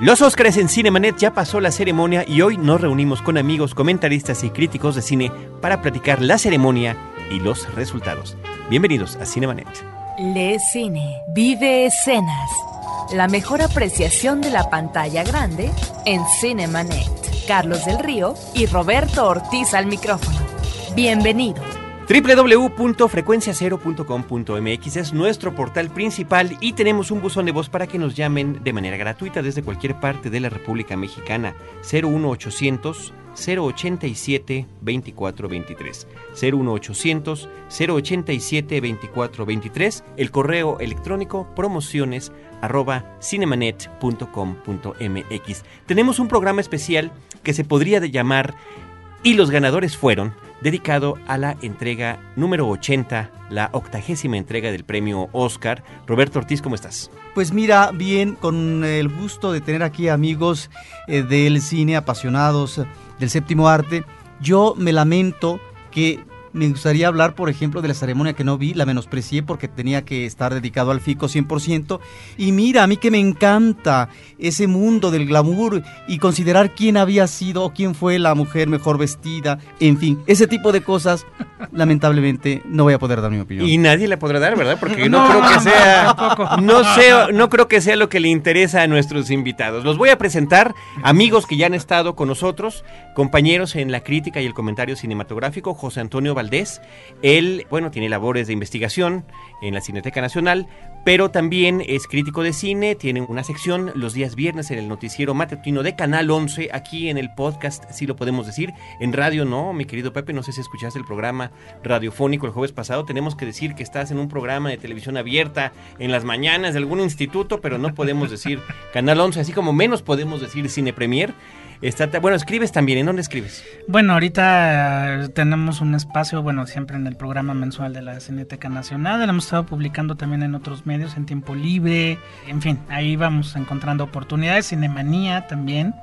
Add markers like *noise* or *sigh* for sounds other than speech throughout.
Los Óscares en Cinemanet ya pasó la ceremonia y hoy nos reunimos con amigos, comentaristas y críticos de cine para platicar la ceremonia y los resultados. Bienvenidos a Cinemanet. Le Cine, vive escenas. La mejor apreciación de la pantalla grande en Cinemanet. Carlos del Río y Roberto Ortiz al micrófono. Bienvenidos www.frecuenciacero.com.mx es nuestro portal principal y tenemos un buzón de voz para que nos llamen de manera gratuita desde cualquier parte de la República Mexicana. 01800 087 2423 01800 087 2423 el correo electrónico promociones arroba cinemanet.com.mx tenemos un programa especial que se podría llamar y los ganadores fueron dedicado a la entrega número 80, la octagésima entrega del premio Oscar. Roberto Ortiz, ¿cómo estás? Pues mira, bien, con el gusto de tener aquí amigos eh, del cine, apasionados del séptimo arte. Yo me lamento que me gustaría hablar, por ejemplo, de la ceremonia que no vi, la menosprecié porque tenía que estar dedicado al FICO 100%. Y mira, a mí que me encanta ese mundo del glamour y considerar quién había sido o quién fue la mujer mejor vestida, en fin, ese tipo de cosas, *laughs* lamentablemente no voy a poder dar mi opinión. Y nadie le podrá dar, ¿verdad? Porque *laughs* no, creo que *laughs* sea, no no creo que sea lo que le interesa a nuestros invitados. Los voy a presentar, amigos que ya han estado con nosotros, compañeros en la crítica y el comentario cinematográfico, José Antonio Valdés. Él, bueno, tiene labores de investigación en la Cineteca Nacional, pero también es crítico de cine, tiene una sección los días viernes en el noticiero matutino de Canal 11, aquí en el podcast, si lo podemos decir, en radio no, mi querido Pepe, no sé si escuchaste el programa radiofónico el jueves pasado, tenemos que decir que estás en un programa de televisión abierta en las mañanas de algún instituto, pero no podemos decir *laughs* Canal 11, así como menos podemos decir Cine Premier bueno, escribes también. ¿En dónde escribes? Bueno, ahorita tenemos un espacio, bueno, siempre en el programa mensual de la Cineteca Nacional. Lo hemos estado publicando también en otros medios, en tiempo libre. En fin, ahí vamos encontrando oportunidades. Cinemanía también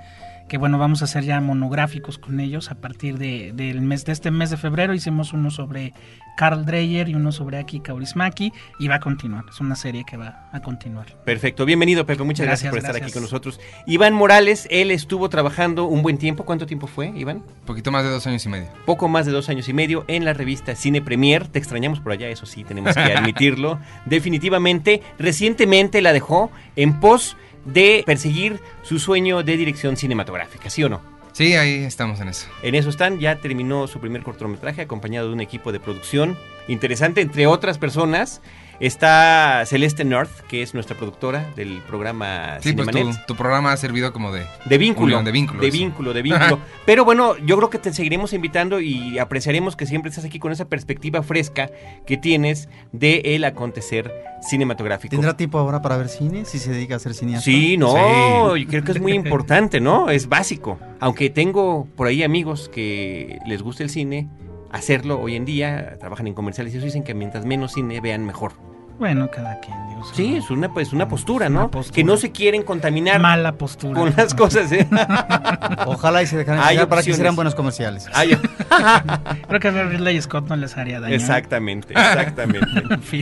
que bueno, vamos a hacer ya monográficos con ellos a partir de, del mes de este mes de febrero. Hicimos uno sobre Carl Dreyer y uno sobre Aki Kaurismaki y va a continuar. Es una serie que va a continuar. Perfecto. Bienvenido, Pepe. Muchas gracias, por estar aquí con nosotros. Iván Morales, él estuvo trabajando un buen tiempo. ¿Cuánto tiempo fue, Iván? Poquito más de dos años y medio. Poco más de dos años y medio en la revista Cine Premier. Te extrañamos por allá, eso sí, tenemos que *laughs* admitirlo. Definitivamente, recientemente la dejó en pos de perseguir su sueño de dirección cinematográfica, ¿sí o no? Sí, ahí estamos en eso. En eso están, ya terminó su primer cortometraje acompañado de un equipo de producción interesante, entre otras personas. Está Celeste North, que es nuestra productora del programa Sí, pues tu, programa ha servido como de... De vínculo. de vínculo. De vínculo, de *laughs* vínculo. Pero bueno, yo creo que te seguiremos invitando y apreciaremos que siempre estás aquí con esa perspectiva fresca que tienes de el acontecer cinematográfico. ¿Tendrá tiempo ahora para ver cine si se dedica a hacer cineasta? Sí, no, yo creo que es muy importante, ¿no? Es básico. Aunque tengo por ahí amigos que les gusta el cine, hacerlo hoy en día, trabajan en comerciales y eso dicen que mientras menos cine vean mejor. Bueno, cada quien. sí, es una, pues, una postura, ¿no? Que no se quieren contaminar. Mala postura. Con las *laughs* cosas, ¿eh? Ojalá y se dejaran para que hicieran buenos comerciales. *laughs* Creo que a Ridley Scott no les haría daño. Exactamente, *laughs* exactamente.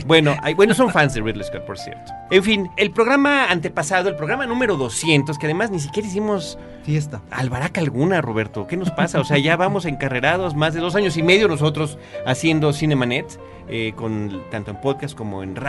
bueno, hay, bueno, son fans de Ridley Scott, por cierto. En fin, el programa antepasado, el programa número 200, que además ni siquiera hicimos... Fiesta. Albaraca alguna, Roberto. ¿Qué nos pasa? O sea, ya vamos encarrerados más de dos años y medio nosotros haciendo Cinemanet. Eh, con, tanto en podcast como en radio.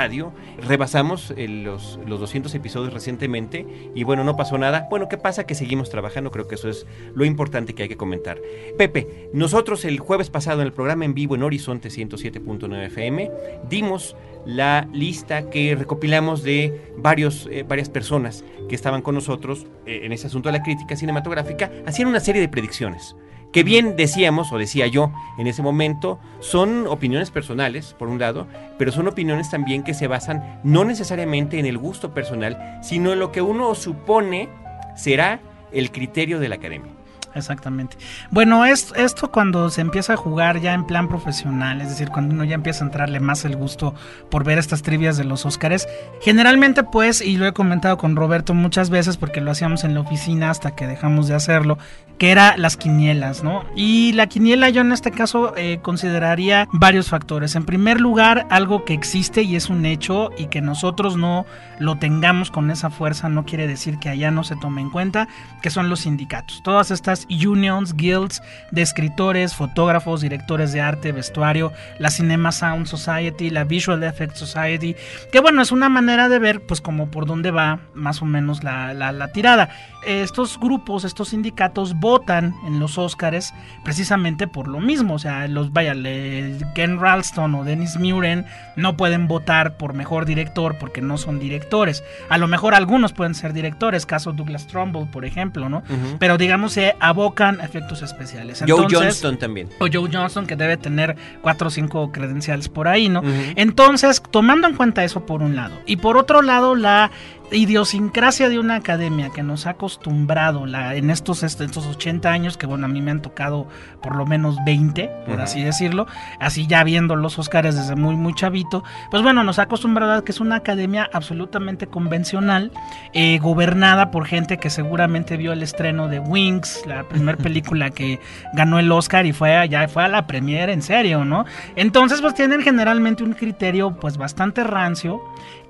Rebasamos eh, los, los 200 episodios recientemente y bueno, no pasó nada. Bueno, ¿qué pasa? Que seguimos trabajando, creo que eso es lo importante que hay que comentar. Pepe, nosotros el jueves pasado en el programa en vivo en Horizonte 107.9 FM dimos la lista que recopilamos de varios, eh, varias personas que estaban con nosotros en ese asunto de la crítica cinematográfica, hacían una serie de predicciones que bien decíamos, o decía yo en ese momento, son opiniones personales, por un lado, pero son opiniones también que se basan no necesariamente en el gusto personal, sino en lo que uno supone será el criterio de la academia. Exactamente. Bueno, es, esto cuando se empieza a jugar ya en plan profesional, es decir, cuando uno ya empieza a entrarle más el gusto por ver estas trivias de los Óscares, generalmente pues, y lo he comentado con Roberto muchas veces porque lo hacíamos en la oficina hasta que dejamos de hacerlo, que era las quinielas, ¿no? Y la quiniela yo en este caso eh, consideraría varios factores. En primer lugar, algo que existe y es un hecho y que nosotros no lo tengamos con esa fuerza no quiere decir que allá no se tome en cuenta, que son los sindicatos. Todas estas unions, guilds de escritores, fotógrafos, directores de arte, vestuario, la Cinema Sound Society, la Visual Effects Society, que bueno, es una manera de ver pues como por dónde va más o menos la, la, la tirada. Estos grupos, estos sindicatos votan en los Oscars precisamente por lo mismo, o sea, los vaya, le- Ken Ralston o Dennis Muren no pueden votar por mejor director porque no son directores. A lo mejor algunos pueden ser directores, caso Douglas Trumbull, por ejemplo, ¿no? Pero digamos se abocan efectos especiales. Joe Johnston también. o Joe Johnson, que debe tener cuatro o cinco credenciales por ahí, ¿no? Entonces, tomando en cuenta eso por un lado, y por otro lado, la idiosincrasia de una academia que nos ha acostumbrado la, en estos, est- estos 80 años, que bueno, a mí me han tocado por lo menos 20, por así decirlo, así ya viendo los Oscars desde muy, muy chavito, pues bueno, nos ha acostumbrado a que es una academia absolutamente convencional, eh, gobernada por gente que seguramente vio el estreno de Wings, la primera *laughs* película que ganó el Oscar y fue allá, fue a la premiere, en serio, ¿no? Entonces, pues tienen generalmente un criterio pues bastante rancio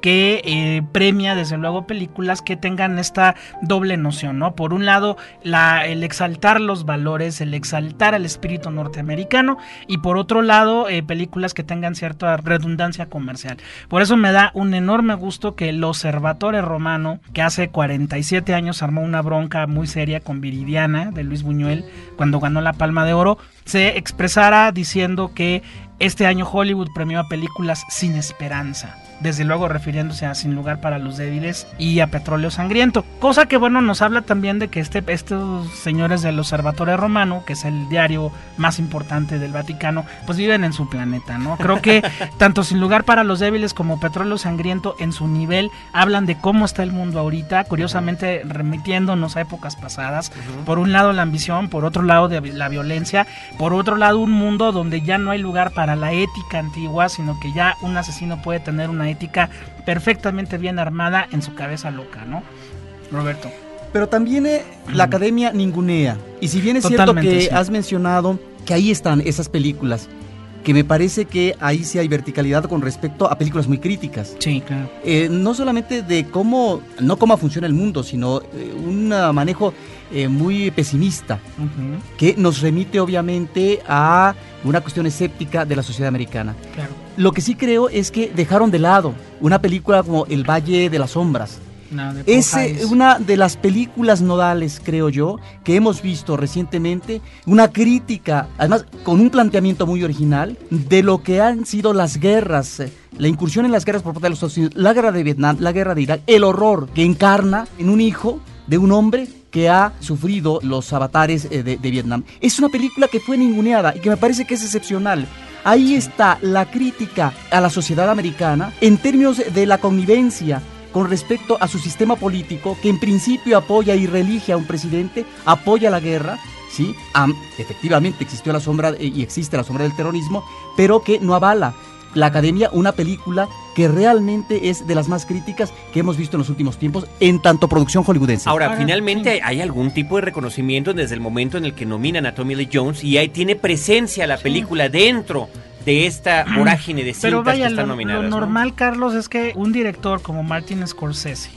que eh, premia desde luego películas que tengan esta doble noción, ¿no? Por un lado, la, el exaltar los valores, el exaltar el espíritu norteamericano y por otro lado, eh, películas que tengan cierta redundancia comercial. Por eso me da un enorme gusto que el Observatore Romano, que hace 47 años armó una bronca muy seria con Viridiana de Luis Buñuel cuando ganó la Palma de Oro, se expresara diciendo que este año Hollywood premió a películas sin esperanza. Desde luego refiriéndose a Sin lugar para los débiles y a Petróleo Sangriento. Cosa que bueno nos habla también de que este, estos señores del Observatorio Romano, que es el diario más importante del Vaticano, pues viven en su planeta, ¿no? Creo que *laughs* tanto Sin lugar para los débiles como Petróleo Sangriento en su nivel hablan de cómo está el mundo ahorita, curiosamente remitiéndonos a épocas pasadas. Por un lado la ambición, por otro lado de la violencia, por otro lado un mundo donde ya no hay lugar para la ética antigua, sino que ya un asesino puede tener una ética perfectamente bien armada en su cabeza loca, ¿no? Roberto. Pero también eh, la academia ningunea. Y si bien es cierto Totalmente, que sí. has mencionado que ahí están esas películas, que me parece que ahí sí hay verticalidad con respecto a películas muy críticas. Sí, claro. Eh, no solamente de cómo, no cómo funciona el mundo, sino eh, un manejo eh, muy pesimista que nos remite obviamente a una cuestión escéptica de la sociedad americana. Claro. Lo que sí creo es que dejaron de lado una película como El Valle de las Sombras. No, de Es eh, una de las películas nodales, creo yo, que hemos visto recientemente. Una crítica, además con un planteamiento muy original, de lo que han sido las guerras, eh, la incursión en las guerras por parte de los Estados Unidos, la guerra de Vietnam, la guerra de Irak, el horror que encarna en un hijo de un hombre que ha sufrido los avatares eh, de, de Vietnam. Es una película que fue ninguneada y que me parece que es excepcional. Ahí está la crítica a la sociedad americana en términos de la convivencia con respecto a su sistema político que en principio apoya y reelige a un presidente, apoya la guerra, ¿sí? Am- efectivamente existió la sombra eh, y existe la sombra del terrorismo, pero que no avala la academia una película que realmente es de las más críticas que hemos visto en los últimos tiempos en tanto producción hollywoodense. Ahora, Ahora, finalmente sí. hay algún tipo de reconocimiento desde el momento en el que nominan a Tommy Lee Jones y ahí tiene presencia la película dentro de esta *clears throat* vorágine de cintas Pero vaya, que están lo, nominadas. lo ¿no? normal, Carlos, es que un director como Martin Scorsese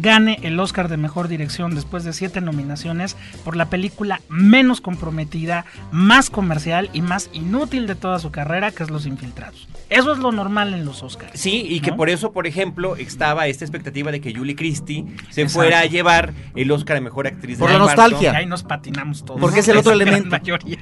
gane el Oscar de Mejor Dirección después de siete nominaciones por la película menos comprometida, más comercial y más inútil de toda su carrera, que es Los Infiltrados. Eso es lo normal en los Oscars. Sí, y que por eso, por ejemplo, estaba esta expectativa de que Julie Christie se Exacto. fuera a llevar el Oscar a Mejor Actriz Por de la nostalgia. Y ahí nos patinamos todos. Porque es el *laughs* otro elemento. mayoría.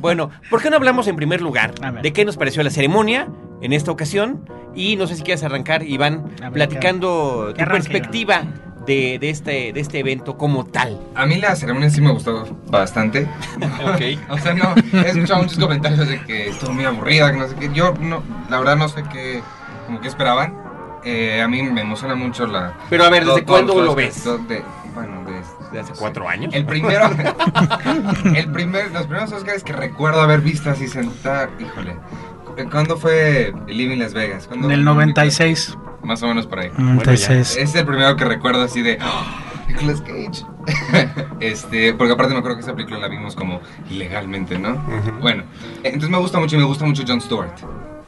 Bueno, ¿por qué no hablamos en primer lugar de qué nos pareció la ceremonia en esta ocasión? Y no sé si quieres arrancar, Iván, ver, platicando tu perspectiva de, de este, de este evento como tal. A mí la ceremonia sí me gustó bastante. *laughs* Ok. *laughs* O sea, no, he escuchado muchos comentarios de que estuvo muy aburrida, que no sé qué. Yo, no, la verdad, no sé qué, como que esperaban. Eh, a mí me emociona mucho la... Pero a ver, ¿desde todo- cuándo lo ves? de- bueno, de- de hace cuatro años. El primero, *laughs* el primer, los primeros Oscars que recuerdo haber visto así sentar, híjole. ¿Cuándo fue Living Las Vegas? ¿Cuándo- En el 96. Más o menos por ahí. 96. Es el primero que recuerdo así de ¡Ah! Nicolas Cage. *laughs* este, porque aparte me acuerdo que esa película la vimos como ilegalmente, ¿no? Bueno, entonces me gusta mucho y me gusta mucho Jon Stewart.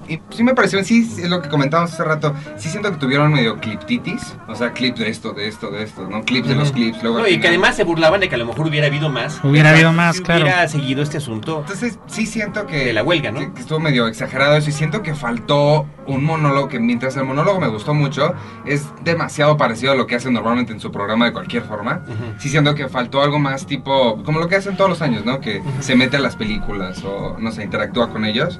Y sí me pareció, sí, es lo que comentábamos hace rato, sí siento que tuvieron medio cliptitis, o sea, clips de esto, de esto, de esto, ¿no? Clips de los clips, luego... No, y que además se burlaban de que a lo mejor hubiera habido más. Hubiera habido más, Si claro. Hubiera seguido este asunto. Entonces sí siento que... De la huelga, ¿no? Que, estuvo medio exagerado eso y siento que faltó un monólogo que mientras el monólogo me gustó mucho, es demasiado parecido a lo que hace normalmente en su programa de cualquier forma. Sí siento que faltó algo más tipo, como lo que hacen todos los años, ¿no? Que se mete a las películas o, no sé, interactúa con ellos.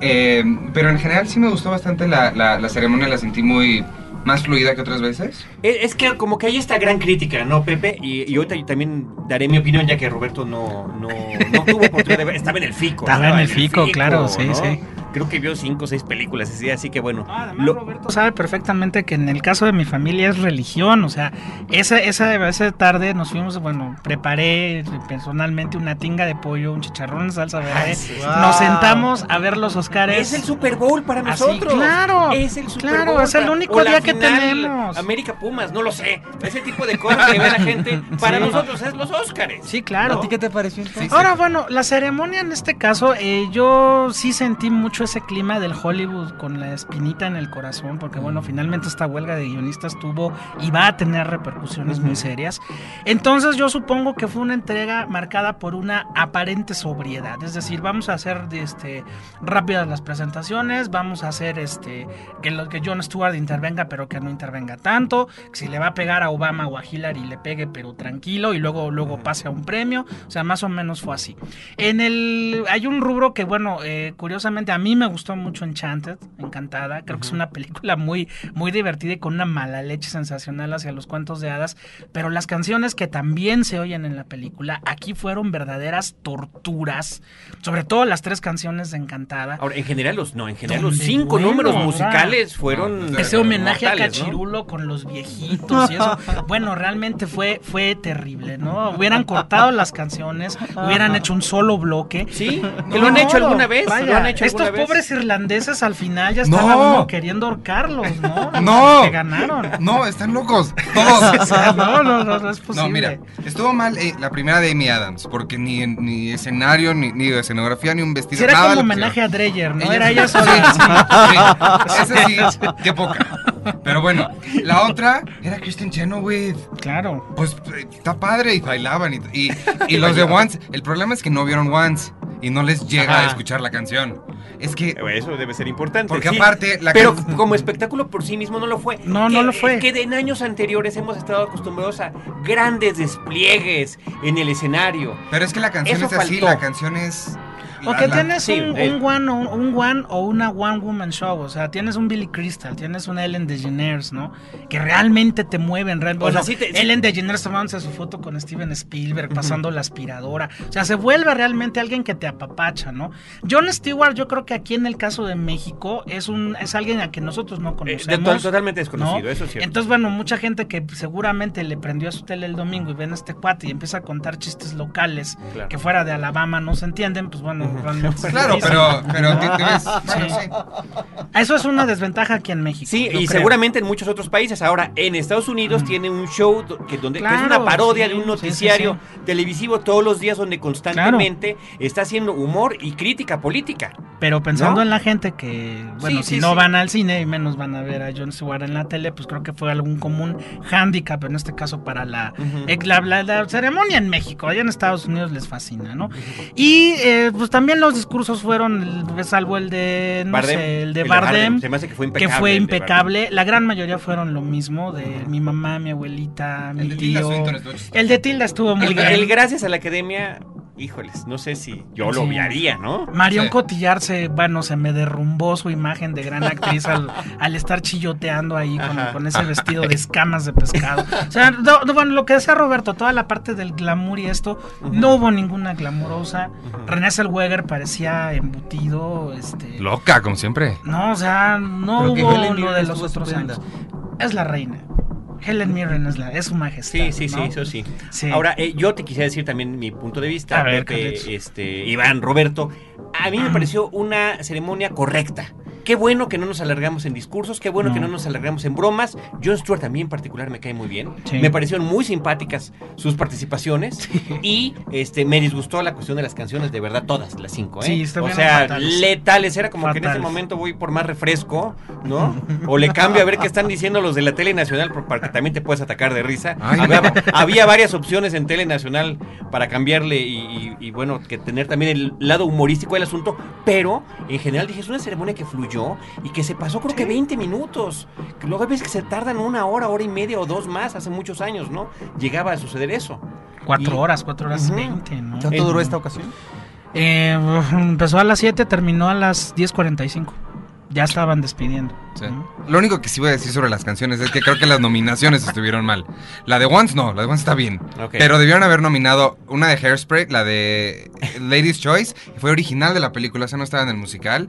Eh, pero en general sí me gustó bastante la, la, la ceremonia, la sentí muy más fluida que otras veces. Es, es que como que hay esta gran crítica, ¿no, Pepe? Y, y ahorita yo también daré mi opinión, ya que Roberto no, no, no tuvo oportunidad de ver. Estaba en el FICO. Estaba en el FICO, claro, sí, ¿no? sí. Creo que vio cinco o seis películas así, así que bueno. Además, lo- Roberto sabe perfectamente que en el caso de mi familia es religión, o sea, esa, esa, esa tarde nos fuimos, bueno, preparé personalmente una tinga de pollo, un chicharrón en salsa verde, Wow. nos sentamos a ver los Oscars. es el Super Bowl para Así, nosotros. claro, Es el Super claro, Bowl. es el único o día que tenemos. América Pumas, no lo sé. Ese tipo de cosas que ve la gente. *laughs* Para Sí. nosotros es los Óscares. Sí, claro. ¿A ti qué te pareció entonces? Ahora, bueno, la ceremonia en este caso, eh, yo sí sentí mucho ese clima del Hollywood con la espinita en el corazón, porque bueno, finalmente esta huelga de guionistas tuvo y va a tener repercusiones muy serias. Entonces yo supongo que fue una entrega marcada por una aparente sobriedad, es decir, vamos a hacer este, rápidas las presentaciones, vamos a hacer este, que, lo, que Jon Stewart intervenga, pero que no intervenga tanto, que si le va a pegar a Obama o a Hillary le pegue, pero tranquilo, y luego, luego pase a un premio, o sea, más o menos fue así. En el, hay un rubro que, bueno, eh, curiosamente a mí me gustó mucho Enchanted, Encantada, creo que es una película muy, muy divertida y con una mala leche sensacional hacia los cuentos de hadas, pero las canciones que también se oyen en la película aquí fueron verdaderas torturas, sobre todo las tres canciones de Encantada. Ahora, en general, los, no, en general, los cinco bueno, números musicales fueron. Ese homenaje a. Cachirulo con los viejitos y eso. *laughs* Bueno, realmente fue, fue terrible, ¿no? Hubieran cortado las canciones, hubieran hecho un solo bloque. Sí, *laughs* que lo han hecho alguna vez. Vaya, lo han hecho estos alguna vez. Pobres irlandeses al final ya estaban No. queriendo ahorcarlos, ¿no? *laughs* No. Que ganaron. No, están locos. *laughs* Todos. O sea, no, no, no, no es posible. No, mira, estuvo mal eh, la primera de Amy Adams, porque ni, ni escenario, ni, ni escenografía, ni un vestido. Sí, era nada como homenaje a. Dreyer, ¿no? Ella- Era ella sí, sola. sí, sí, ese sí, qué poca. Pero bueno, la otra era Kristen Chenoweth. Claro. Pues eh, está padre y bailaban. Y, y, y *laughs* los de Once, el problema es que no vieron Once y no les llega Ajá. a escuchar la canción. Es que Eso debe ser importante. Porque sí. aparte, la pero can- como espectáculo por sí mismo no lo fue. No, no Que- lo fue. Que en años anteriores hemos estado acostumbrados a grandes despliegues en el escenario. Pero es que la canción Eso es así, faltó. la canción es. O que tienes sí, un, eh. un one, o un, one o una one woman show, o sea, tienes un Billy Crystal, tienes un Ellen DeGeneres, ¿no? Que realmente te mueven, realmente. O sea, Bueno, sí te-. Ellen DeGeneres tomándose su foto con Steven Spielberg, pasando la aspiradora, o sea, se vuelve realmente alguien que te apapacha, ¿no? Jon Stewart, yo creo que aquí en el caso de México es un es alguien a que nosotros no Eh, conocemos. de- to- totalmente desconocido, ¿no? eso es cierto. Entonces, bueno, mucha gente que seguramente le prendió a su tele el domingo y ven a este cuate y empieza a contar chistes locales Claro. que fuera de Alabama no se entienden, pues bueno, realmente. Claro, pero, pero te- te ves- bueno, sí. Eso es una desventaja aquí en México. Sí, y creo. seguramente en muchos otros países. Ahora, en Estados Unidos tiene un show que, donde, que es una parodia sí, de un sí, noticiario sí, televisivo todos los días donde constantemente está haciendo humor y crítica política. Pero pensando ¿No? en la gente que, bueno, Sí, si sí, no sí. van al cine y menos van a ver a John Stewart en la tele, pues creo que fue algún común hándicap, en este caso para la, Ujú. la, la- la ceremonia en México. Allá en Estados Unidos les fascina, ¿no? Y eh, pues también los discursos fueron, el- salvo el de, no Bardem. sé, el de El de Bardem, Bardem, se me hace que fue que impecable fue. La gran mayoría fueron lo mismo, de mi mamá, mi abuelita, mi El de Tilda tío. Chistoso. El de Tilda estuvo muy El, bien. el gracias a la academia, híjoles, no sé si yo lo Sí. obviaría, ¿no? Marion Sí. Cotillar se, bueno, se me derrumbó su imagen de gran actriz al, *laughs* al estar chilloteando ahí con, ese vestido de escamas de pescado. O sea, no, no, bueno, lo que decía Roberto, toda la parte del glamour y esto, no hubo ninguna glamurosa. René Zellweger parecía embutido, este... Loca, como siempre. No, o sea, no Pero hubo lo de los otros años. Es la reina. Helen Mirren es, la, es su majestad. Sí, sí, sí, eso sí. Sí. Ahora, eh, yo te quisiera decir también mi punto de vista, A ver, Pepe, este, Iván, Roberto. A mí me pareció una ceremonia correcta. Qué bueno que no nos alargamos en discursos, qué bueno No. que no nos alargamos en bromas. John Stewart también en particular me cae muy bien. Sí. Me parecieron muy simpáticas sus participaciones y este me disgustó la cuestión de las canciones, de verdad todas las cinco, ¿eh? Sí, o sea, fatales. letales, era como que en ese momento voy por más refresco, ¿no? *laughs* O le cambio a ver qué están diciendo los de la tele nacional por- para que también te puedas atacar de risa. Ay, había, no. había varias opciones en tele nacional para cambiarle y, y- y, bueno, que tener también el lado humorístico del asunto, pero en general dije, es una ceremonia que fluyó y que se pasó creo que 20 minutos. Que Luego veces que se tardan una hora, hora y media o dos más, hace muchos años, ¿no? Llegaba a suceder eso. Cuatro Y- horas, cuatro horas veinte, ¿no? ¿Cuánto duró esta ocasión? Eh, empezó a las 7, terminó a las 10.45. Ya estaban despidiendo. Lo único que sí voy a decir sobre las canciones es que creo que las nominaciones estuvieron mal. La de Once no, la de Once está bien. Pero debieron haber nominado una de Hairspray, la de Ladies Choice, que fue original de la película, o sea, no estaba en el musical.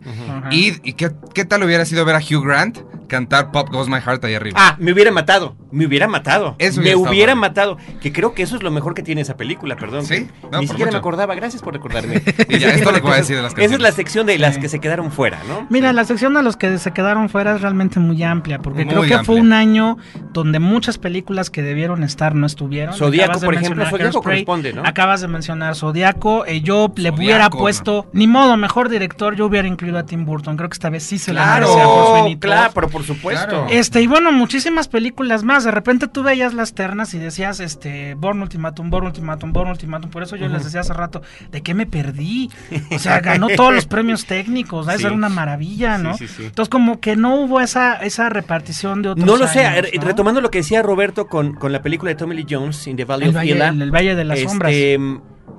Y, y qué, qué tal hubiera sido ver a Hugh Grant cantar Pop Goes My Heart ahí arriba. Ah, me hubiera matado, me hubiera matado. Eso me hubiera matado. Que creo que eso es lo mejor que tiene esa película, perdón. Sí, no, Ni siquiera me acordaba, gracias por recordarme. *laughs* Y ya, esto es lo que voy a decir de las Esa es la canciones. sección de las Sí. que se quedaron fuera, ¿no? Mira, la sección de los que se quedaron fuera es realmente muy amplia, porque Muy creo que fue un año donde muchas películas que debieron estar no estuvieron. Zodíaco, Acabas de por ejemplo, mencionar Zodíaco corresponde, ¿no? Acabas de mencionar Zodíaco, eh, yo le Zodíaco, hubiera ¿no? puesto, ni modo, mejor director, yo hubiera incluido a Tim Burton, creo que esta vez sí se lo Claro, merecía por claro, pero por supuesto. Claro. Este, y bueno, muchísimas películas más. De repente tú veías las ternas y decías, este, Born Ultimatum, Born Ultimatum, Born Ultimatum. Por eso yo les decía hace rato, ¿de qué me perdí? O sea, *laughs* ganó todos los premios técnicos, ¿no? Sí. Esa era una maravilla, ¿no? Sí, sí, sí. Entonces, como que no hubo esa, esa repartición de otros No lo sé, años, ¿no? retomando lo que decía Roberto con, con la película de Tommy Lee Jones, In the Valley el of valle, Elah, el, el Valle de las este, Sombras.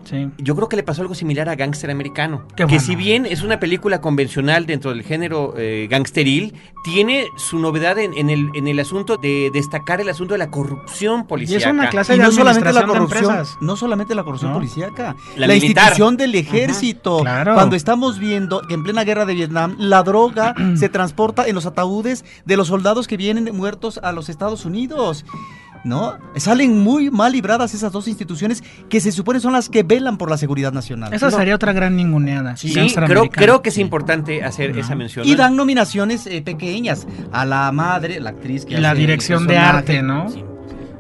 Sí. Yo creo que le pasó algo similar a Gangster Americano. Qué que bueno. si bien es una película convencional dentro del género eh, gangsteril, tiene su novedad en, en el, en el asunto de destacar el asunto de la corrupción Y policíaca. es una clase Y de no solamente la corrupción, empresas. no solamente la corrupción ¿No? policíaca, La institución del ejército. Claro. Cuando estamos viendo que en plena guerra de Vietnam la droga *clears throat* se transporta en los ataúdes de los soldados que vienen muertos a los Estados Unidos. ¿No? Salen muy mal libradas esas dos instituciones que se supone son las que velan por la seguridad nacional. Esa No. sería otra gran ninguneada. Sí, creo, creo que es importante hacer esa mención. Y dan nominaciones eh, pequeñas a la madre, la actriz que Y la hace dirección de arte, ¿no? Sí.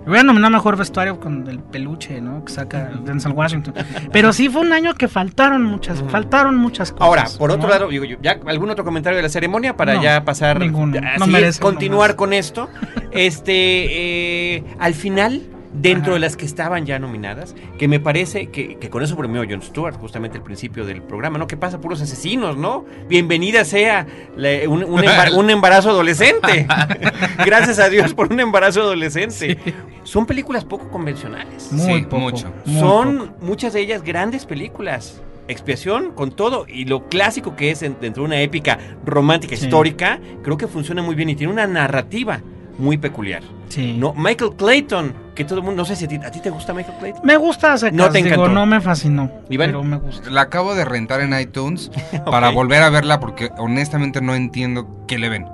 Voy a nominar mejor vestuario con el peluche, ¿no? Que saca Denzel Washington. Pero sí fue un año que faltaron muchas, faltaron muchas cosas. Ahora, por otro ¿no? lado, digo yo, ¿ya algún otro comentario de la ceremonia para No, ya pasar, ninguno. a No seguir- merece continuar con esto? *laughs* Este, eh, al final, dentro Ajá. de las que estaban ya nominadas, que me parece que, que con eso premió Jon Stewart, justamente al principio del programa, ¿no? Que pasa puros asesinos, ¿no? Bienvenida sea la- un, un *laughs* embar- un embarazo adolescente. *laughs* Gracias a Dios por un embarazo adolescente. Son películas poco convencionales. Muy Sí, poco. mucho. muy Son poco. muchas de ellas grandes películas. Expiación con todo y lo clásico que es en- dentro de una épica romántica Sí. histórica, creo que funciona muy bien y tiene una narrativa muy peculiar. Sí. No, Michael Clayton, que todo el mundo, no sé si a ti, ¿a ti te gusta Michael Clayton. Me gusta secas, No te digo, encantó. no me fascinó, Iván. pero me gusta. La acabo de rentar en iTunes *laughs* para volver a verla porque honestamente no entiendo qué le ven.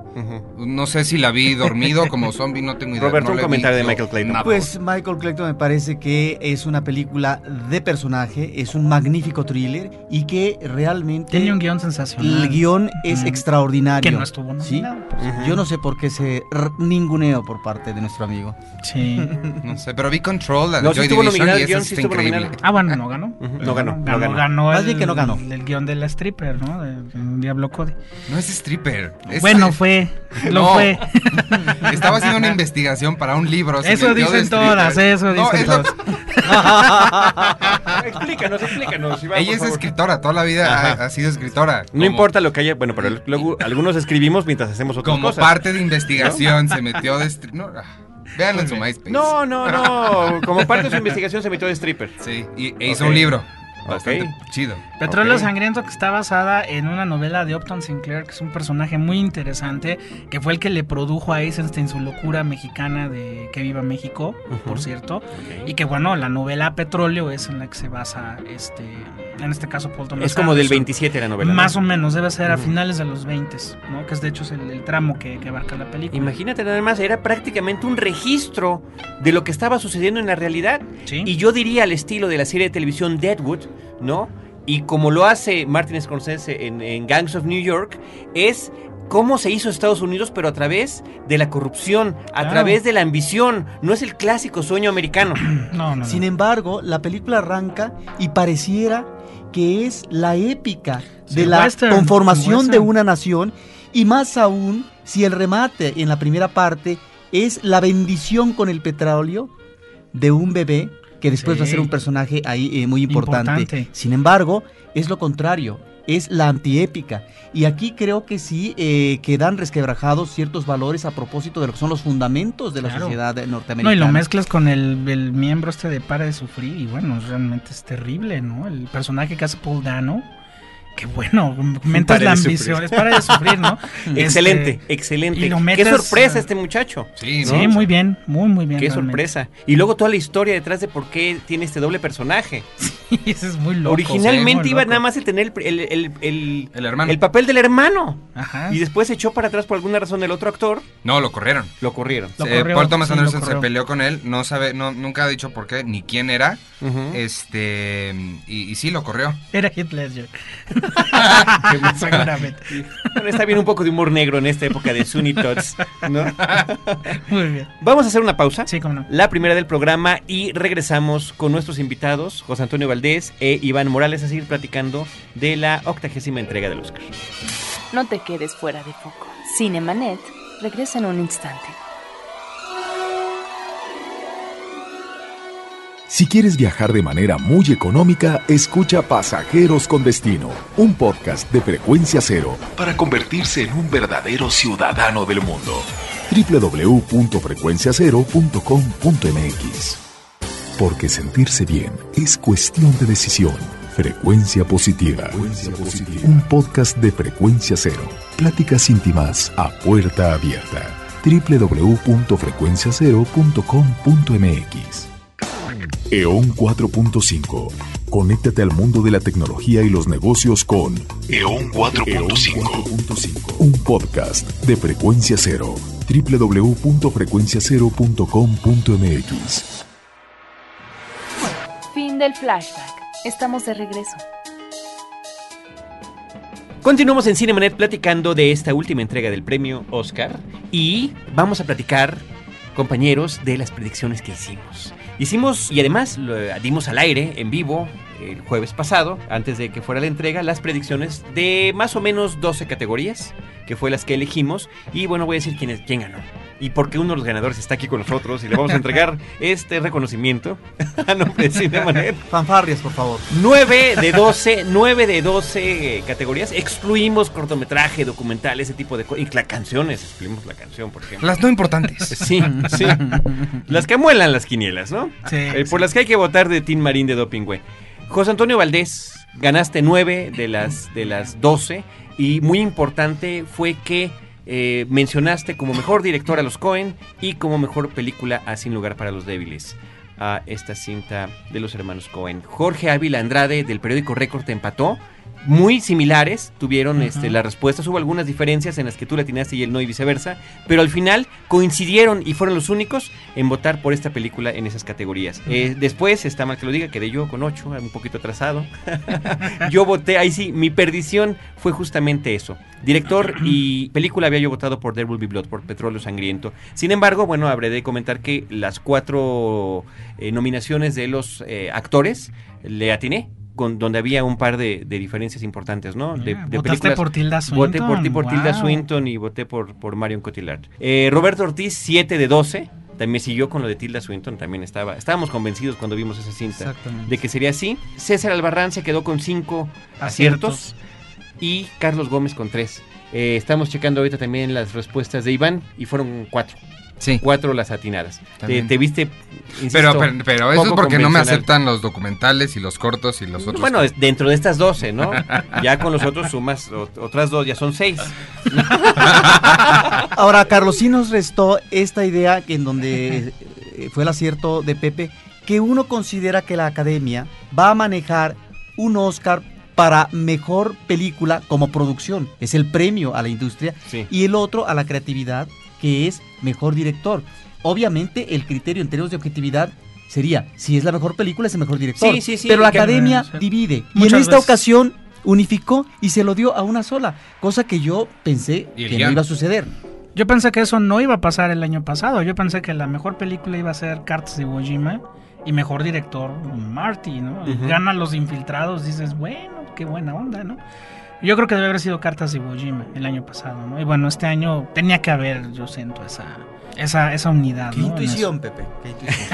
No sé si la vi dormido como zombie, no tengo idea. Roberto, no un comentario de Michael Clayton. nada. Pues Michael Clayton me parece que es una película de personaje, es un magnífico thriller y que realmente Tiene un guion sensacional. el guion es extraordinario. Que no estuvo ¿sí? nominado, por Ujú. Yo no sé por qué se r- ninguneo por parte de nuestro amigo. Sí. *laughs* No sé, pero vi Control, la No, sí Joy estuvo Division nominado y el esa guion, está sí estuvo increíble. nominado. Ah, bueno, no ganó. No ganó, no ganó, ganó. ganó Más el, bien que no ganó. El guion de la stripper, ¿no? De, de Diablo Cody. No es stripper. es- Bueno, fue. Lo No. fue. *laughs* Estaba haciendo una investigación para un libro. Eso dicen todas, eso No, dicen todas. *laughs* explícanos, explícanos. Iván, Ella es favor. escritora, toda la vida ha, sido escritora. No Como- importa lo que haya, bueno, pero luego algunos escribimos mientras hacemos otras Como cosas. parte de investigación se metió de stripper. No, ah, véanlo en su MySpace. No, no, no. *laughs* Como parte de su investigación se metió de stripper. Sí, y, e hizo un libro. Bastante Ok. chido. Petróleo. Sangriento que está basada en una novela de Upton Sinclair, que es un personaje muy interesante, que fue el que le produjo a Eisenstein su locura mexicana de Que viva México, por cierto, y que bueno, la novela Petróleo es en la que se basa este, en este caso Paul Thomas Es como del Anderson. 27 la novela. ¿no? Más o menos, debe ser a finales de los 20, ¿no? Que es de hecho es el, el tramo que, que abarca la película. Imagínate nada más, era prácticamente un registro de lo que estaba sucediendo en la realidad. Sí. Y yo diría al estilo de la serie de televisión Deadwood, ¿no? Y como lo hace Martin Scorsese en, en Gangs of New York, es cómo se hizo Estados Unidos, pero a través de la corrupción, a Claro. través de la ambición. No es el clásico sueño americano. *clears throat* No, no, no. Sin embargo, la película arranca y pareciera que es la épica Sí, de la western, conformación de una nación y más aún si el remate en la primera parte es la bendición con el petróleo de un bebé que después Sí. va a ser un personaje ahí eh, muy importante. Importante. Sin embargo, es lo contrario, es la antiépica. Y aquí creo que sí eh, quedan resquebrajados ciertos valores a propósito de lo que son los fundamentos de la Claro. sociedad No, norteamericana. y lo mezclas con el, el miembro este de Para de Sufrir y bueno, realmente es terrible, ¿no? El personaje que hace Paul Dano, que bueno, metes Para la de ambición, es para de sufrir, ¿no? *laughs* excelente, Este, excelente. y lo Qué metes, sorpresa este muchacho. Sí, Sí, ¿no? muy bien, muy, muy bien. Qué realmente. sorpresa. Y luego toda la historia detrás de por qué tiene este doble personaje. *laughs* Eso es muy loco. Originalmente sí, muy iba loco. nada más a tener el, el- el- el- El hermano. el papel del hermano. Ajá. Y después se echó para atrás por alguna razón el otro actor. No, lo corrieron. Lo corrieron. Lo Eh, corrió, Paul Thomas sí, Anderson se peleó con él, no sabe, no, nunca ha dicho por qué, ni quién era. Ujú. Este y, y sí lo corrió. Era Heath Ledger. *laughs* *laughs* Seguramente. Bueno, está bien un poco de humor negro en esta época de Sunny Tots, ¿no? *laughs* Muy bien. Vamos a hacer una pausa. Sí, cómo no. La primera del programa y regresamos con nuestros invitados, José Antonio Valdés e Iván Morales, a seguir platicando de la octagésima entrega del Oscar. No te quedes fuera de foco. Cinemanet regresa en un instante. Si quieres viajar de manera muy económica, escucha Pasajeros con Destino, un podcast de frecuencia cero para convertirse en un verdadero ciudadano del mundo. www.frecuenciacero.com.mx Porque sentirse bien es cuestión de decisión. Frecuencia positiva. Un podcast de frecuencia cero. Pláticas íntimas a puerta abierta. www.frecuenciacero.com.mx EON 4.5. Conéctate al mundo de la tecnología y los negocios con EON 4.5. Un podcast de frecuencia cero. www.frecuenciacero.com.mx. Fin del flashback. Estamos de regreso. Continuamos en Cinemanet platicando de esta última entrega del premio Oscar y vamos a platicar, compañeros, de las predicciones que hicimos. Hicimos y además lo dimos al aire en vivo el jueves pasado, antes de que fuera la entrega, las predicciones de más o menos 12 categorías, que fue las que elegimos. Y bueno, voy a decir quién, es- quién ganó. Y porque uno de los ganadores está aquí con nosotros y le vamos a entregar *laughs* este reconocimiento a nombre de Cinemanet. Fanfarrias, por favor. 9 de 12, 9 de 12 eh, categorías. Excluimos cortometraje, documental, ese tipo de cosas. Y las canciones, excluimos la canción, por ejemplo. Las no importantes. *laughs* Sí, sí. Las que muelan las quinielas, ¿no? Sí, Eh, por sí. las que hay que votar de Tim Marín de Doping, güey. José Antonio Valdés, ganaste 9 de las, de las 12. Y muy importante fue que eh, mencionaste como mejor director a los Cohen y como mejor película a Sin Lugar para los Débiles. A esta cinta de los hermanos Cohen. Jorge Ávila Andrade del periódico Récord te empató. Muy similares tuvieron este, Ujú. las respuestas. Hubo algunas diferencias en las que tú le atinaste y él no y viceversa. Pero al final coincidieron y fueron los únicos en votar por esta película en esas categorías. Eh, después, está mal que lo diga, quedé yo con 8, un poquito atrasado. *laughs* yo voté, ahí sí, mi perdición fue justamente eso. Director y película había yo votado por There Will Be Blood, por Petróleo Sangriento. Sin embargo, bueno, habré de comentar que las cuatro eh, nominaciones de los eh, actores le atiné. Con, donde había un par de, de diferencias importantes, ¿no? De, Ah, de votaste por Tilda Voté por ti, Swinton, por Tilda. Swinton y voté por, por Marion Cotillard. Eh, Roberto Ortiz, 7 de 12. También siguió con lo de Tilda Swinton, también estaba. Estábamos convencidos cuando vimos esa cinta de que sería así. César Albarrán se quedó con 5 aciertos Aciertos. y Carlos Gómez con 3. estamos checando ahorita también las respuestas de Iván y fueron 4. Sí. cuatro las atinadas. Te, viste, insisto, Pero, pero, pero eso es porque no me aceptan los documentales y los cortos y los otros. Bueno, es dentro de estas 12, ¿no? *laughs* ya con los otros sumas ot- otras dos, ya son seis. *laughs* Ahora, Carlos, sí nos restó esta idea que en donde eh, fue el acierto de Pepe, que uno considera que la academia va a manejar un Oscar para mejor película como producción. Es el premio a la industria. Sí. Y el otro a la creatividad, que es mejor director. Obviamente, el criterio en términos de objetividad sería, si es la mejor película, es el mejor director. Sí, sí, sí, Pero la academia divide. Y en esta veces. ocasión unificó y se lo dio a una sola, cosa que yo pensé que no iba a suceder. Yo pensé que eso no iba a pasar el año pasado. Yo pensé que la mejor película iba a ser Cartas de Iwo Jima y mejor director Marty, ¿no? Gana Los Infiltrados, dices, bueno, qué buena onda, ¿no? Yo creo que debe haber sido Cartas de Iwo Jima el año pasado, ¿no? Y bueno, este año tenía que haber, yo siento, esa, esa, esa unidad, Qué intuición, Pepe. qué *laughs* intuición.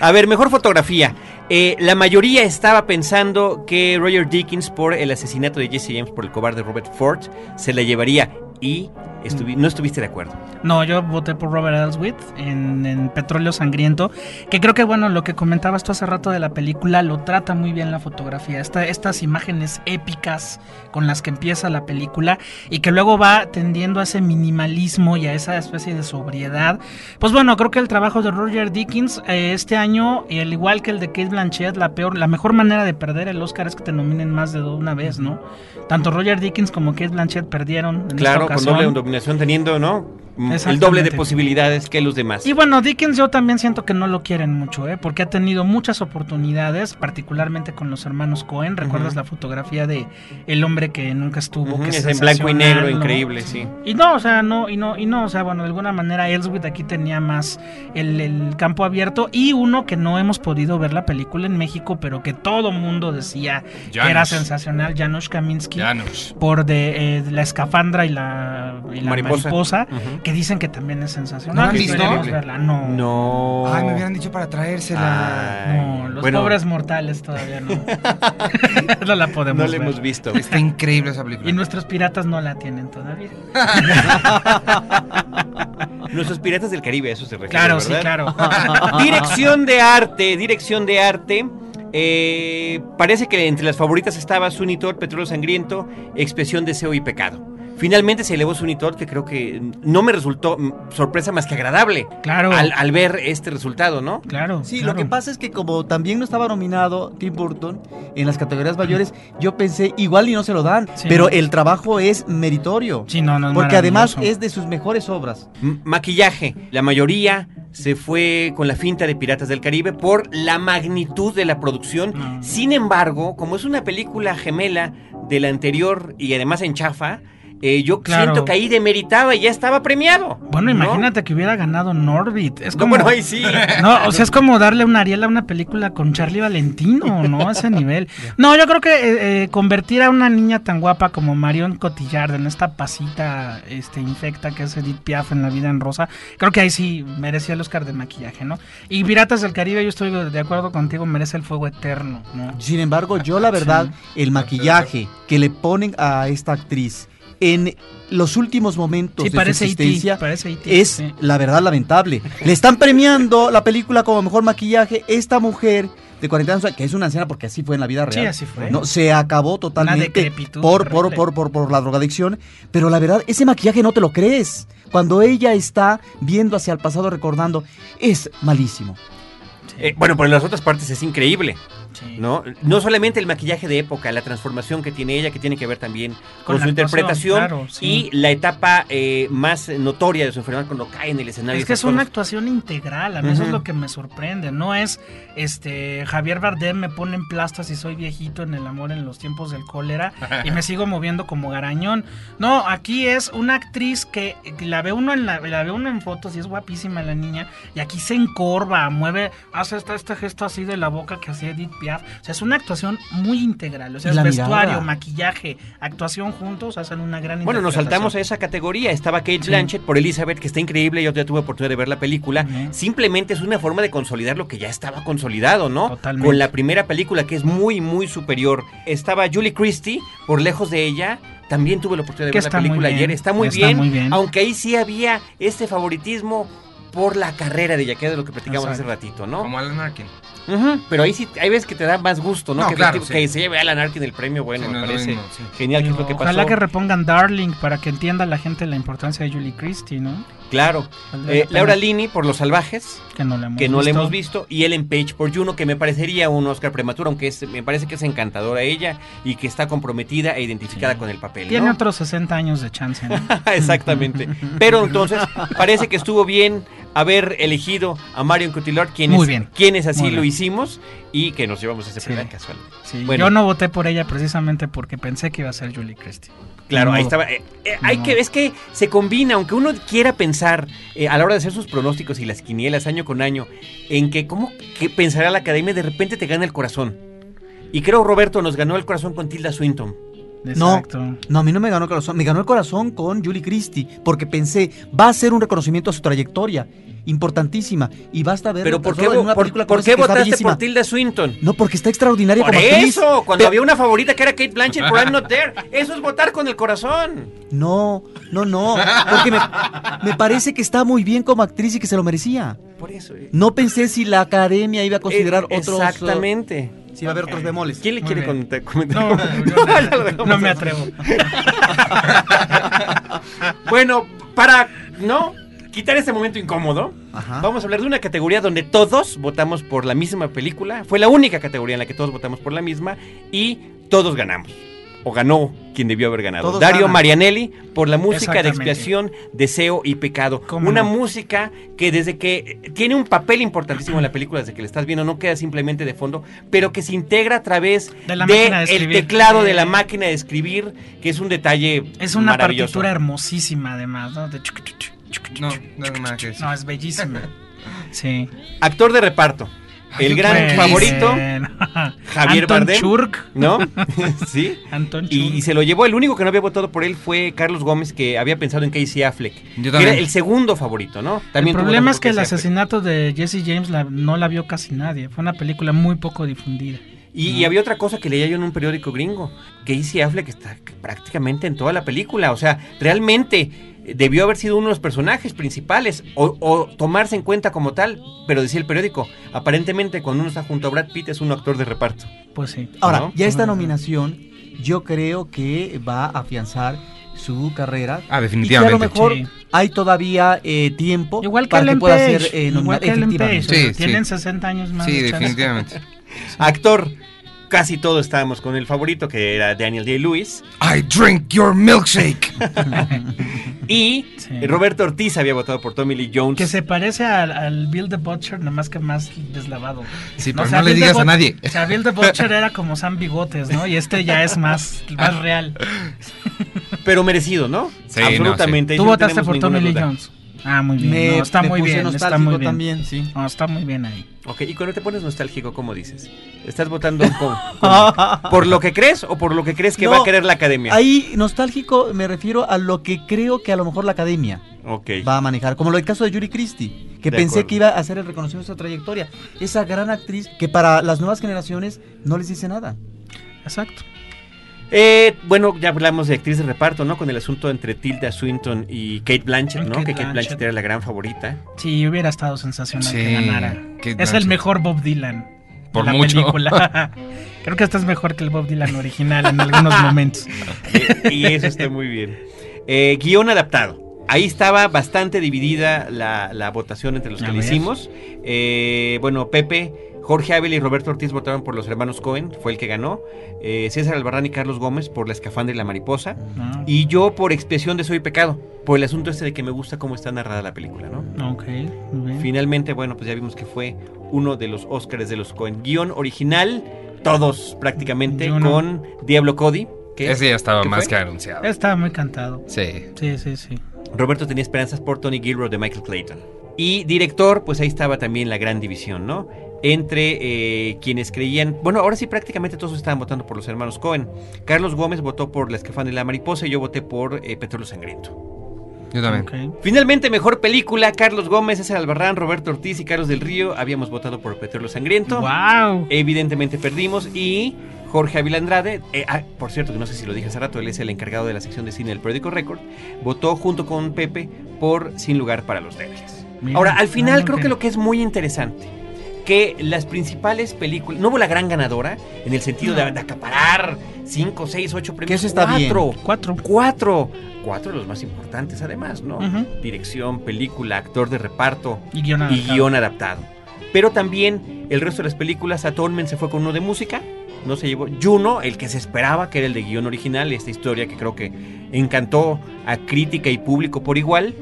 A ver, mejor fotografía. Eh, la mayoría estaba pensando que Roger Dickens, por el asesinato de Jesse James por el cobarde Robert Ford, se la llevaría y estuvi- no estuviste de acuerdo. No, yo voté por Robert Elswit en, en Petróleo Sangriento, que creo que, bueno, lo que comentabas tú hace rato de la película lo trata muy bien la fotografía. Esta- estas imágenes épicas con las que empieza la película y que luego va tendiendo a ese minimalismo y a esa especie de sobriedad. Pues bueno, creo que el trabajo de Roger Dickens eh, este año, y al igual que el de Kate Blanchett, la, peor, la mejor manera de perder el Oscar es que te nominen más de una vez, ¿no? Tanto Roger Dickens como Kate Blanchett perdieron en Claro, esta con ocasión. doble dominación teniendo, ¿no? El doble de posibilidades que los demás. Y bueno, Dickens yo también siento que no lo quieren mucho, ¿eh? porque ha tenido muchas oportunidades, particularmente con los hermanos Cohen. ¿Recuerdas la fotografía de El hombre que nunca estuvo? Que es en blanco y negro, ¿no? increíble, sí. Y no, o sea, no, y no, y no, o sea, bueno, de alguna manera Ellsworth aquí tenía más el, el campo abierto y uno que no hemos podido ver la película en México, pero que todo mundo decía que era sensacional, Janusz Kaminski, Janusz. por de, eh, la escafandra y la, y la Mariposa. Que dicen que también es sensacional. ¿No la han visto? verla. No. No. Ay, me hubieran dicho para traérsela. Ay, No, los bueno, pobres mortales todavía no. *laughs* no la podemos No la ver. hemos visto. Está increíble esa película. Y nuestros piratas no la tienen todavía. *laughs* Nuestros piratas del Caribe, eso se refiere. Claro, sí, claro. *laughs* Dirección de arte, dirección de arte. Eh, parece que entre las favoritas estaba Sunitor, Petróleo Sangriento, Expresión, Deseo y Pecado. Finalmente se elevó Sunitor, que creo que no me resultó sorpresa más que agradable Claro. al, al ver este resultado, ¿no? Claro. Sí, claro. lo que pasa es que como también no estaba nominado Tim Burton en las categorías mayores, yo pensé, igual y no se lo dan, Sí. pero el trabajo es meritorio. Sí, no, no es porque además es de sus mejores obras. M- maquillaje. La mayoría se fue con la finta de Piratas del Caribe por la magnitud de la producción. No. Sin embargo, como es una película gemela de la anterior y además en chafa, eh, yo Claro. siento que ahí demeritaba y ya estaba premiado. Bueno, ¿no? imagínate que hubiera ganado Norbit. Es No, como, bueno, ahí sí. No, o sea, es como darle un Ariel a una película con Charlie Valentino, ¿no? A ese nivel. *laughs* No, yo creo que eh, eh, convertir a una niña tan guapa como Marion Cotillard en esta pasita este, infecta que es Edith Piaf en La vida en rosa, creo que ahí sí merecía el Oscar de maquillaje, ¿no? Y Piratas del Caribe, yo estoy de acuerdo contigo, merece el fuego eterno, ¿no? Sin embargo, yo la verdad, el maquillaje que le ponen a esta actriz en los últimos momentos Sí, de parece su E.T., existencia parece E.T., es sí. la verdad lamentable. Le están premiando la película como mejor maquillaje. Esta mujer de 40 años, que es una anciana porque así fue en la vida Sí, real. así fue. No, se acabó totalmente por, por, por, por, por la drogadicción. Pero la verdad, ese maquillaje no te lo crees. Cuando ella está viendo hacia el pasado recordando, es malísimo. Eh, bueno, pero en las otras partes es increíble, Sí. ¿no? No solamente el maquillaje de época, la transformación que tiene ella, que tiene que ver también con, Con su interpretación actuación, claro, sí. y la etapa eh, más notoria de su enfermedad cuando cae en el escenario. Es que es una actuación integral, a mí eso es lo que me sorprende. No es este Javier Bardem me pone en plastas y soy viejito en el amor en los tiempos del cólera y me *laughs* sigo moviendo como garañón. No, aquí es una actriz que, que la ve uno en la, la ve uno en fotos y es guapísima la niña y aquí se encorva, mueve, hace este, este gesto así de la boca que hacía Edith Piaf. O sea, es una actuación muy integral. O sea, es vestuario, mirada. maquillaje, actuación juntos, hacen una gran Bueno, nos saltamos a esa categoría. Estaba Kate Blanchett por Elizabeth, que está increíble. Yo ya tuve oportunidad de ver la película. Simplemente es una forma de consolidar lo que ya estaba consolidado, ¿no? Totalmente. Con la primera película, que es muy, muy superior. Estaba Julie Christie, por lejos de ella. También tuve la oportunidad de Que ver la película ayer. Está muy, Está bien, muy bien. Aunque ahí sí había este favoritismo por la carrera de ella, que es de lo que platicamos Exacto. hace ratito, ¿no? Como Alan Arkin. Pero ahí sí, hay veces que te da más gusto, ¿no? No, que, claro, que, sí. que se lleve Alan Arkin el premio, bueno, Sí, me parece mismo, sí. genial que es lo que pasó. Ojalá que repongan Darling para que entienda la gente la importancia de Julie Christie, ¿no? Claro. Eh. Laura Linney por Los Salvajes, Que no la hemos que no la visto. hemos visto, y Ellen Page por Juno, que me parecería un Oscar prematuro, aunque es- me parece que es encantadora ella y que está comprometida e identificada con el papel. Tiene ¿no? otros 60 años de chance, ¿no? *laughs* Exactamente. Pero entonces *laughs* parece que estuvo bien haber elegido a Marion Cotillard, quienes, bien. quienes así lo hicimos y que nos llevamos ese Sí. primer casual. Sí, Bueno. Yo no voté por ella precisamente porque pensé que iba a ser Julie Christie. Claro, ahí estaba. eh, eh, hay que, es que se combina, aunque uno quiera pensar eh, a la hora de hacer sus pronósticos y las quinielas año con año, en que cómo que pensará la academia, de repente te gana el corazón. Y creo Roberto nos ganó el corazón con Tilda Swinton. No, Exacto. no, a mí no me ganó el corazón. Me ganó el corazón con Julie Christie, porque pensé, va a ser un reconocimiento a su trayectoria, importantísima, y basta ver Pero ¿por qué, vo- por- por qué votaste por Tilda Swinton? No, porque está extraordinaria Por como actriz. eso, cuando Pero- había una favorita que era Kate Blanchett por I'm *laughs* Not There. Eso es votar con el corazón. No, no, no, porque me, me parece que está muy bien como actriz y que se lo merecía. Por eso. eh. No pensé si la academia iba a considerar Eh, otros... Exactamente. uh, si va a haber otros bemoles. ¿Quién le Muy quiere bien. comentar? *laughs* No, no me atrevo. *laughs* Bueno, para no quitar este momento incómodo, Ajá. vamos a hablar de una categoría donde todos votamos por la misma película. Fue la única categoría en la que todos votamos por la misma y todos ganamos. O ganó quien debió haber ganado. Todos Dario ganan. Marianelli por la música de expiación, deseo y pecado. ¿Cómo Una no? música que desde que tiene un papel importantísimo en la película, desde que la estás viendo, no queda simplemente de fondo, pero que se integra a través De la máquina de el escribir. teclado de la Eh, máquina de escribir, que es un detalle Es una maravilloso. partitura hermosísima, además, ¿no? De chuc, chuc, chuc, chuc, No. No, es bellísima. Sí. Actor de reparto. El *laughs* gran favorito, *laughs* Javier Anton Bardem. Churk. ¿no? *laughs* sí. Anton Y, Churk. y se lo llevó, el único que no había votado por él fue Carlos Gómez, que había pensado en Casey Affleck. Yo Que también. era el segundo favorito, ¿no? el tuvo problema es que el Affleck. asesinato de Jesse James la- no la vio casi nadie. Fue una película muy poco difundida. Y, y había otra cosa que leía yo en un periódico gringo. Casey Affleck está prácticamente en toda la película. O sea, realmente debió haber sido uno de los personajes principales o, o tomarse en cuenta como tal. Pero decía el periódico, aparentemente cuando uno está junto a Brad Pitt es un actor de reparto. Pues sí. Ahora, ¿no? ya esta nominación yo creo que va a afianzar su carrera. Ah, Y que definitivamente. a lo mejor Sí. hay todavía eh, tiempo Igual que para que pueda ser eh, igual nominada. que Ellen Page. Efectivamente. o sea, Sí, sí. Tienen 60 años más. Sí, de chance. definitivamente. Actor, casi todos estábamos con el favorito, que era Daniel Day-Lewis. I drink your milkshake. *laughs* Y Sí. Roberto Ortiz había votado por Tommy Lee Jones. Que se parece al, al Bill the Butcher, nada más que más deslavado. Sí, No, pero o sea, no le digas a nadie. O sea, Bill the Butcher era como Sam Bigotes, ¿no? Y este ya es más, más real. Pero merecido, ¿no? Sí, no, Absolutamente. Tú sí votaste por Tommy Lee duda. Jones. Ah, muy bien. Me, No, está me muy puse bien, está muy bien. también, sí. No, está muy bien ahí. Ok, y cuando te pones nostálgico, ¿cómo dices? ¿Estás votando *laughs* con- con- *laughs* por lo que crees o por lo que crees que No, va a querer la academia? Ahí nostálgico me refiero a lo que creo que a lo mejor la academia va a manejar, como lo del caso de Yuri Christie, que De pensé acuerdo. que iba a hacer el reconocimiento de su trayectoria. Esa gran actriz que para las nuevas generaciones no les dice nada. Exacto. Eh, bueno, ya hablamos de actriz de reparto, ¿no? Con el asunto entre Tilda Swinton y Kate Blanchett, ¿no? Kate que Kate Blanchett era la gran favorita. Sí, hubiera estado sensacional Sí, que ganara. Kate es el mejor Bob Dylan. Por la mucho. película. *laughs* Creo que este es mejor que el Bob Dylan original en algunos momentos. Y, y eso está muy bien. Eh, guion adaptado. Ahí estaba bastante dividida la, la votación entre los que le hicimos. Eh, bueno, Pepe, Jorge Ávila y Roberto Ortiz votaron por los hermanos Cohen, fue el que ganó. Eh, César Albarrán y Carlos Gómez por La Escafandra y la Mariposa. Ah, Y yo por expiación de Soy Pecado, por el asunto este de que me gusta cómo está narrada la película, ¿no? Ok, muy bien. Finalmente, bueno, pues ya vimos que fue uno de los Óscares de los Cohen. Guión original, todos prácticamente, no. con Diablo Cody. que Ese ya estaba ¿Qué más fue? que anunciado. Estaba muy cantado. Sí. Sí, sí, sí. Roberto tenía esperanzas por Tony Gilroy de Michael Clayton. Y director, pues ahí estaba también la gran división, ¿no? Entre eh, quienes creían, bueno, ahora sí prácticamente todos estaban votando por los hermanos Cohen. Carlos Gómez votó por La Escafán de la Mariposa y yo voté por eh, Petróleo Sangriento. Yo también. Finalmente, mejor película, Carlos Gómez, César Albarrán, Roberto Ortiz y Carlos del Río. Habíamos votado por Petróleo Sangriento. ¡Wow! Evidentemente perdimos y Jorge Ávila Andrade, eh, ah, por cierto, que no sé si lo dije hace rato, él es el encargado de la sección de cine del periódico Record, votó junto con Pepe por Sin lugar para los débiles. Mira, Ahora, al final ah, creo que lo que es muy interesante, que las principales películas, no hubo la gran ganadora en el sentido de, de acaparar 5, 6, 8 premios. eso está bien. cuatro, Cuatro. Cuatro. Cuatro de los más importantes además, ¿no? Dirección, película, actor de reparto Y guion y adaptado. guion adaptado. Pero también el resto de las películas, Atonement se fue con uno de música, no se llevó. Juno, el que se esperaba, que era el de guion original, esta historia que creo que encantó a crítica y público por igual.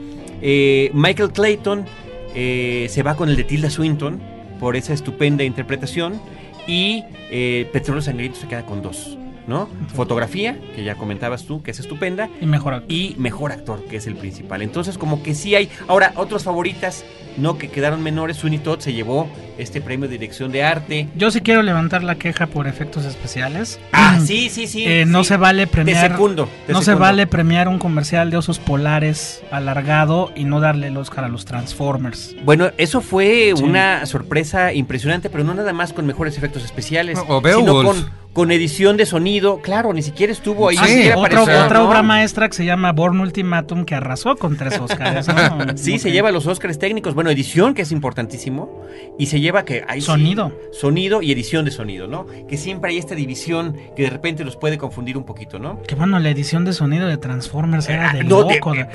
Eh, Michael Clayton eh, se va con el de Tilda Swinton por esa estupenda interpretación y eh, Petróleo Sangriento se queda con dos, ¿no? Fotografía, que ya comentabas tú, que es estupenda, Y mejor actor. y mejor actor, que es el principal. Entonces, como que sí hay. Ahora, otros favoritas, no que quedaron menores. Sweeney Todd se llevó este premio de dirección de arte. Yo sí quiero levantar la queja por efectos especiales. Ah, Mm. sí, sí, sí. Eh, no se vale Te premiar. secundo. te No se vale premiar un comercial de osos polares alargado y no darle el Oscar a los Transformers. Bueno, eso fue Sí. una sorpresa impresionante, pero no nada más con mejores efectos especiales, O sino con, con edición de sonido. Claro, ni siquiera estuvo ahí. Ah, ni sí, siquiera otra, apareció, otra ¿no? obra maestra que se llama Born Ultimatum que arrasó con tres Oscars. ¿no? *laughs* Sí, se lleva los Oscars técnicos. Bueno, edición, que es importantísimo. Y se lleva que hay Sonido. sonido y edición de sonido, ¿no? Que siempre hay esta división que de repente los puede confundir un poquito, ¿no? Que bueno, la edición de sonido de Transformers era de Ah, no, de- loco. de-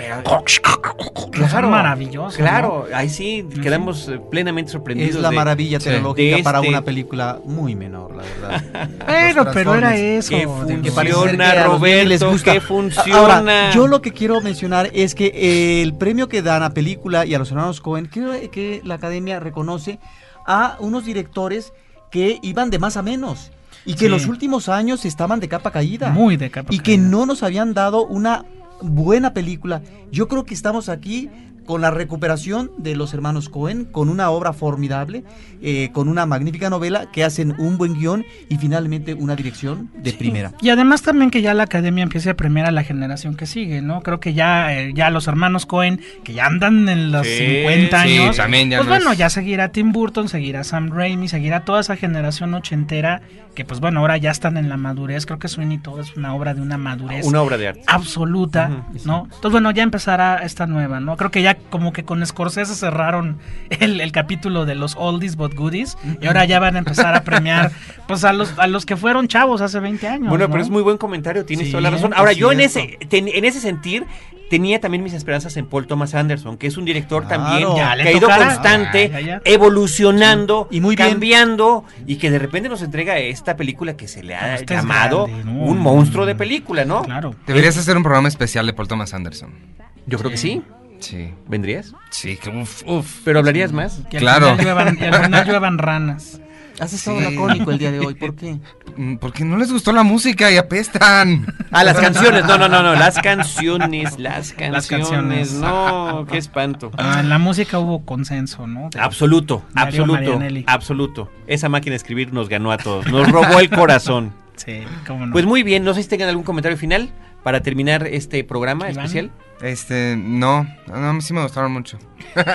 maravillosos, *laughs* Claro, ahí sí quedamos eh, plenamente sorprendidos. Es la de- maravilla sí. tecnológica De para este- una película muy menor, la verdad. *laughs* Pero, Los pero era eso. Que que que funciona, los niños les Roberto, gusta. que funciona. Ahora, yo lo que quiero mencionar es que eh, el premio que dan a película y a los hermanos Cohen, creo que la academia reconoce a unos directores que iban de más a menos y que Sí. en los últimos años estaban de capa caída Muy de capa y que caída. no nos habían dado una buena película. Yo creo que estamos aquí con la recuperación de los hermanos Cohen, con una obra formidable, eh, con una magnífica novela que hacen un buen guion y finalmente una dirección de primera. Y además también que ya la academia empiece a premiar a la generación que sigue, ¿no? Creo que ya, eh, ya los hermanos Cohen, que ya andan en los Sí, 50 sí, años, también ya pues no bueno, es- ya seguirá Tim Burton, seguirá Sam Raimi, seguirá toda esa generación ochentera, que pues bueno, ahora ya están en la madurez. Creo que Sweeney Todd es una obra de una madurez Una obra de arte. absoluta, ¿no? Entonces, bueno, ya empezará esta nueva, ¿no? Creo que ya como que con Scorsese cerraron el, el capítulo de los oldies but goodies y ahora ya van a empezar a premiar *laughs* pues a los a los que fueron chavos hace 20 años. Bueno, ¿no? pero es muy buen comentario, tienes Sí, toda la razón. Ahora, es yo en ese, ten- en ese sentir tenía también mis esperanzas en Paul Thomas Anderson, que es un director Claro. también Ya que ha ido tocará. constante, Ah, ya, ya. evolucionando, Sí. Y muy bien. cambiando, y que de repente nos entrega esta película que se le ha Este es llamado grande, ¿no? un monstruo de película, ¿no? Claro. Deberías hacer un programa especial de Paul Thomas Anderson. Yo creo que sí. Sí. ¿Vendrías? Sí, que uf, uf. ¿Pero hablarías más? Que al Claro. final lluevan- que al final *laughs* lluevan ranas. Has estado Sí. lacónico el día de hoy, ¿por qué? Mm, Porque no les gustó la música y apestan. Ah, las canciones. No, no, no, no. Las canciones, las *laughs* canciones. Las canciones. No, qué espanto. Ah, en la música hubo consenso, ¿no? De- Absoluto, Mario absoluto, Marianelli. absoluto. Esa máquina de escribir nos ganó a todos, nos robó el corazón. Sí, cómo no. Pues muy bien, no sé si tengan algún comentario final para terminar este programa Iván. especial. Este, no, no, a mí sí me gustaron mucho. *laughs*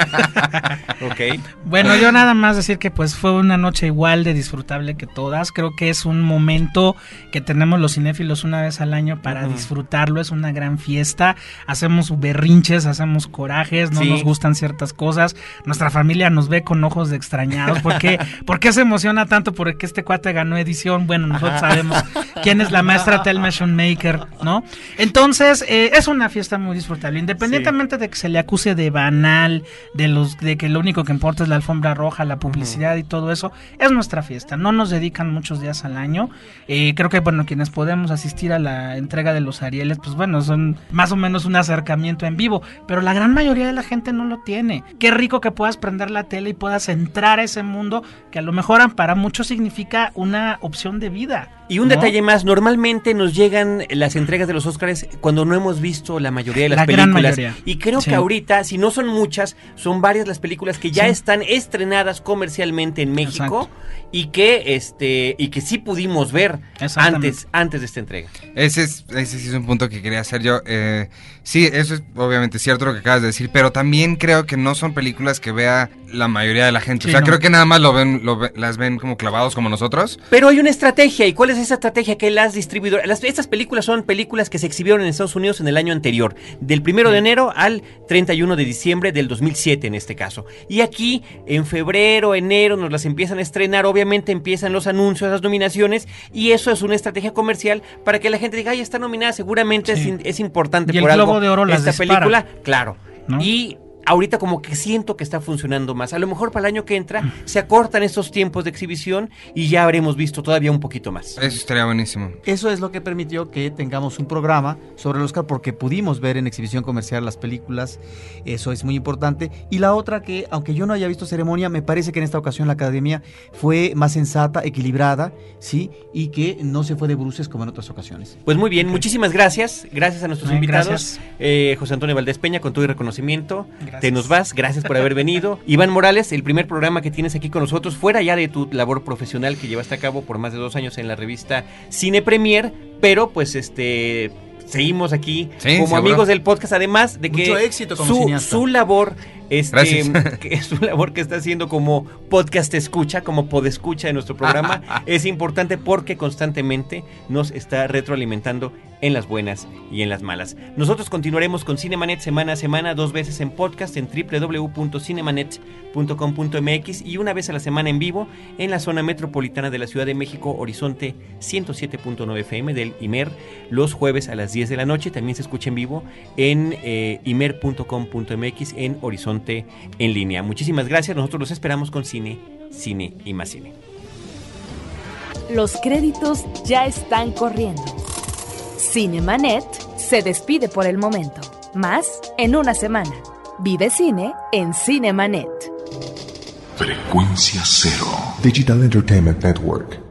Ok. Bueno, yo nada más decir que pues fue una noche igual de disfrutable que todas. Creo que es un momento que tenemos los cinéfilos una vez al año para disfrutarlo. Es una gran fiesta. Hacemos berrinches, hacemos corajes, no Sí. nos gustan ciertas cosas. Nuestra familia nos ve con ojos de extrañados. ¿Por qué, *laughs* ¿Por qué se emociona tanto? Porque este cuate ganó edición. Bueno, nosotros sabemos quién es la maestra Thelma Schoonmaker, ¿no? Entonces, eh, es una fiesta muy disfrutable. Independientemente de que se le acuse de banal, de los de que lo único que importa es la alfombra roja, la publicidad y todo eso, es nuestra fiesta. No nos dedican muchos días al año. Eh, creo que, bueno, quienes podemos asistir a la entrega de los Arieles, pues bueno, son más o menos un acercamiento en vivo. Pero la gran mayoría de la gente no lo tiene. Qué rico que puedas prender la tele y puedas entrar a ese mundo que a lo mejor para muchos significa una opción de vida. Y un ¿no? detalle más, normalmente nos llegan las entregas de los Óscares cuando no hemos visto la mayoría de las La películas. Y creo Sí. que ahorita, si no son muchas, son varias las películas que ya Sí. están estrenadas comercialmente en México Exacto. Y que este y que sí pudimos ver antes antes de esta entrega. Ese, es, ese sí es un punto que quería hacer yo. Eh, sí, eso es obviamente cierto lo que acabas de decir, pero también creo que no son películas que vea la mayoría de la gente. Sí, o sea, no. creo que nada más lo ven, lo las ven como clavados como nosotros. Pero hay una estrategia, ¿y cuál es esa estrategia que las distribuidoras? Las, estas películas son películas que se exhibieron en Estados Unidos en el año anterior, del primero de enero al 31 de diciembre del 2007 en este caso. Y aquí, en febrero, enero, nos las empiezan a estrenar, obviamente empiezan los anuncios, las nominaciones, y eso es una estrategia comercial para que la gente diga, ay, está nominada, seguramente es, Sí. in- es importante Y el por algo Globo de Oro las esta dispara. película, claro. ¿No? Y ahorita como que siento que está funcionando más. A lo mejor para el año que entra se acortan estos tiempos de exhibición y ya habremos visto todavía un poquito más. Eso estaría buenísimo. Eso es lo que permitió que tengamos un programa sobre el Oscar porque pudimos ver en exhibición comercial las películas, eso es muy importante. Y la otra que, aunque yo no haya visto ceremonia, me parece que en esta ocasión la academia fue más sensata, equilibrada, ¿sí? Y que no se fue de bruces como en otras ocasiones. Pues muy bien, muchísimas gracias. Gracias a nuestros invitados. gracias. Eh, José Antonio Valdés Peña, con todo y reconocimiento. Gracias. Te nos vas, gracias por haber venido. *laughs* Iván Morales, el primer programa que tienes aquí con nosotros, fuera ya de tu labor profesional que llevaste a cabo por más de dos años en la revista Cine Premier, pero pues este seguimos aquí Sí, como seguro. amigos del podcast, además de que Mucho éxito como su, cineasta. su labor este, *laughs* que su labor que está haciendo como podcast escucha, como podescucha de nuestro programa, *laughs* es importante porque constantemente nos está retroalimentando en las buenas y en las malas. Nosotros continuaremos con Cinemanet semana a semana, dos veces en podcast en www.cinemanet.com.mx y una vez a la semana en vivo en la zona metropolitana de la Ciudad de México, Horizonte 107.9 FM del IMER, los jueves a las 10 de la noche. También se escucha en vivo en eh, imer.com.mx en Horizonte en línea. Muchísimas gracias, nosotros los esperamos con cine, cine y más cine. Los créditos ya están corriendo. Cinemanet se despide por el momento. Más en una semana. Vive cine en Cinemanet. Frecuencia cero. Digital Entertainment Network.